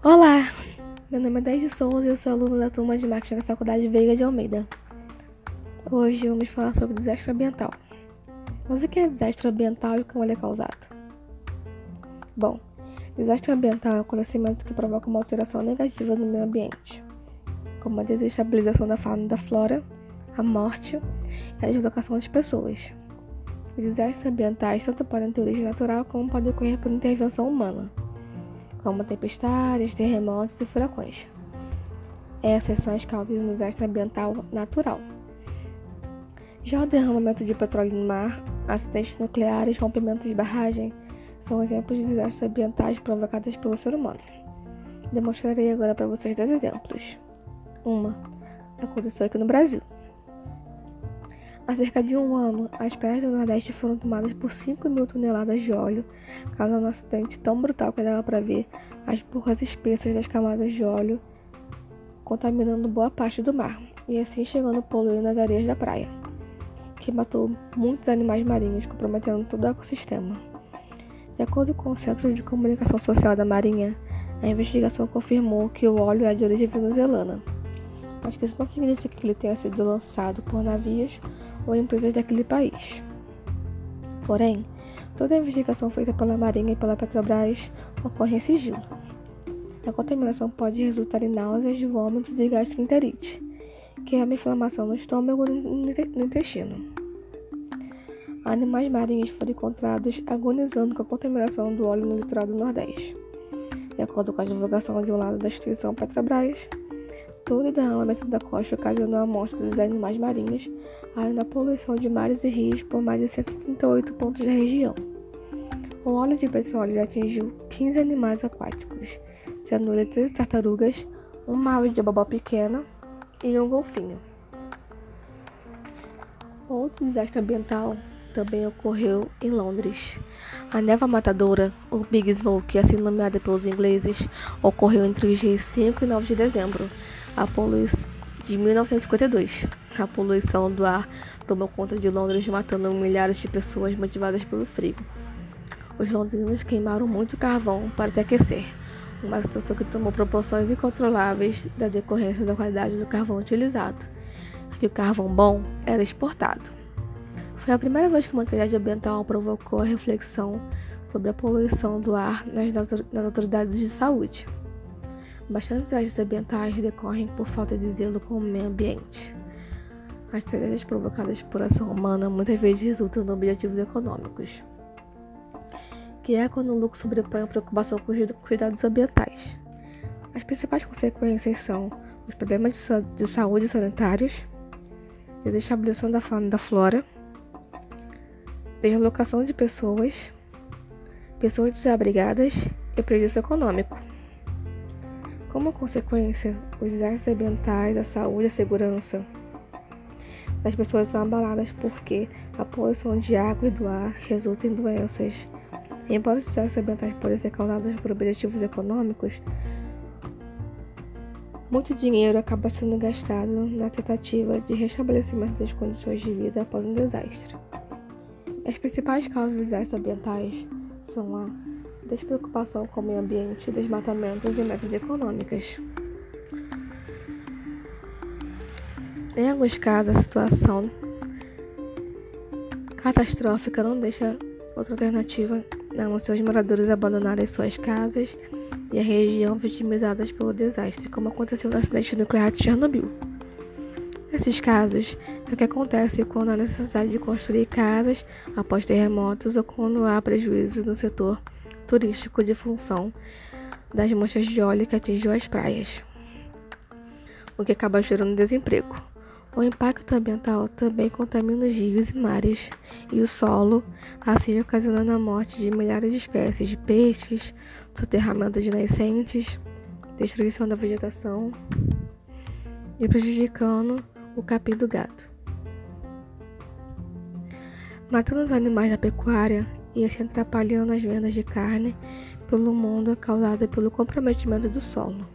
Olá, meu nome é Deide Souza e eu sou aluno da turma de marketing da Faculdade Veiga de Almeida. Hoje vamos falar sobre desastre ambiental. Mas o que é desastre ambiental e como ele é causado? Bom, desastre ambiental é um acontecimento que provoca uma alteração negativa no meio ambiente, como a desestabilização da fauna e da flora, a morte e a deslocação das pessoas. Os desastres ambientais tanto podem ter origem natural como podem ocorrer por intervenção humana como tempestades, terremotos e furacões. Essas são as causas um desastre ambiental natural. Já o derramamento de petróleo no mar, acidentes nucleares, rompimentos de barragem são exemplos de desastres ambientais provocados pelo ser humano. Demonstrarei agora para vocês dois exemplos. Uma aconteceu aqui no Brasil. Há cerca de um ano, as praias do Nordeste foram tomadas por 5 mil toneladas de óleo, causando um acidente tão brutal que dava para ver as burras espessas das camadas de óleo contaminando boa parte do mar, e assim chegando a poluir nas areias da praia, que matou muitos animais marinhos, comprometendo todo o ecossistema. De acordo com o Centro de Comunicação Social da Marinha, a investigação confirmou que o óleo é de origem venezuelana mas que isso não significa que ele tenha sido lançado por navios ou empresas daquele país. Porém, toda a investigação feita pela Marinha e pela Petrobras ocorre em sigilo. A contaminação pode resultar em náuseas, vômitos e gastroenterite, que é uma inflamação no estômago e no intestino. Animais marinhos foram encontrados agonizando com a contaminação do óleo no litoral do Nordeste. De acordo com a divulgação de um lado da instituição Petrobras, Todo o derramamento da costa ocasionou a morte dos animais marinhos, além da poluição de mares e rios por mais de 138 pontos da região. O óleo de petróleo já atingiu 15 animais aquáticos, sendo ele 13 tartarugas, uma ave de babá pequena e um golfinho. Outro desastre ambiental também ocorreu em Londres. A neva matadora, o Big Smoke, assim nomeada pelos ingleses, ocorreu entre os dias 5 e 9 de dezembro, a poluição de 1952. A poluição do ar tomou conta de Londres, matando milhares de pessoas motivadas pelo frio. Os londrinos queimaram muito carvão para se aquecer, uma situação que tomou proporções incontroláveis da decorrência da qualidade do carvão utilizado, que o carvão bom era exportado. Foi a primeira vez que uma tragédia ambiental provocou a reflexão sobre a poluição do ar nas, nas autoridades de saúde. Bastantes agentes ambientais decorrem por falta de zelo com o meio ambiente. As tragédias provocadas por ação humana muitas vezes resultam em objetivos econômicos, que é quando o lucro sobrepõe a preocupação com os cuidados ambientais. As principais consequências são os problemas de saúde sanitários, desestabilização da fauna e da flora, deslocação de pessoas, pessoas desabrigadas e prejuízo econômico. Como consequência, os desastres ambientais, a saúde e a segurança das pessoas são abaladas porque a poluição de água e do ar resulta em doenças. Embora os desastres ambientais podem ser causados por objetivos econômicos, muito dinheiro acaba sendo gastado na tentativa de restabelecimento das condições de vida após um desastre. As principais causas dos desastres ambientais são a despreocupação com o meio ambiente, desmatamentos e metas econômicas. Em alguns casos, a situação catastrófica não deixa outra alternativa a não ser os moradores abandonarem suas casas e a região vitimizadas pelo desastre, como aconteceu no acidente nuclear de Chernobyl. Nesses casos, é o que acontece quando há necessidade de construir casas após terremotos ou quando há prejuízos no setor turístico de função das manchas de óleo que atingiu as praias, o que acaba gerando desemprego. O impacto ambiental também contamina os rios e mares e o solo, assim ocasionando a morte de milhares de espécies de peixes, soterramento de nascentes, destruição da vegetação e prejudicando o capim do gado. Matando os animais da pecuária e assim atrapalhando as vendas de carne pelo mundo causada pelo comprometimento do solo.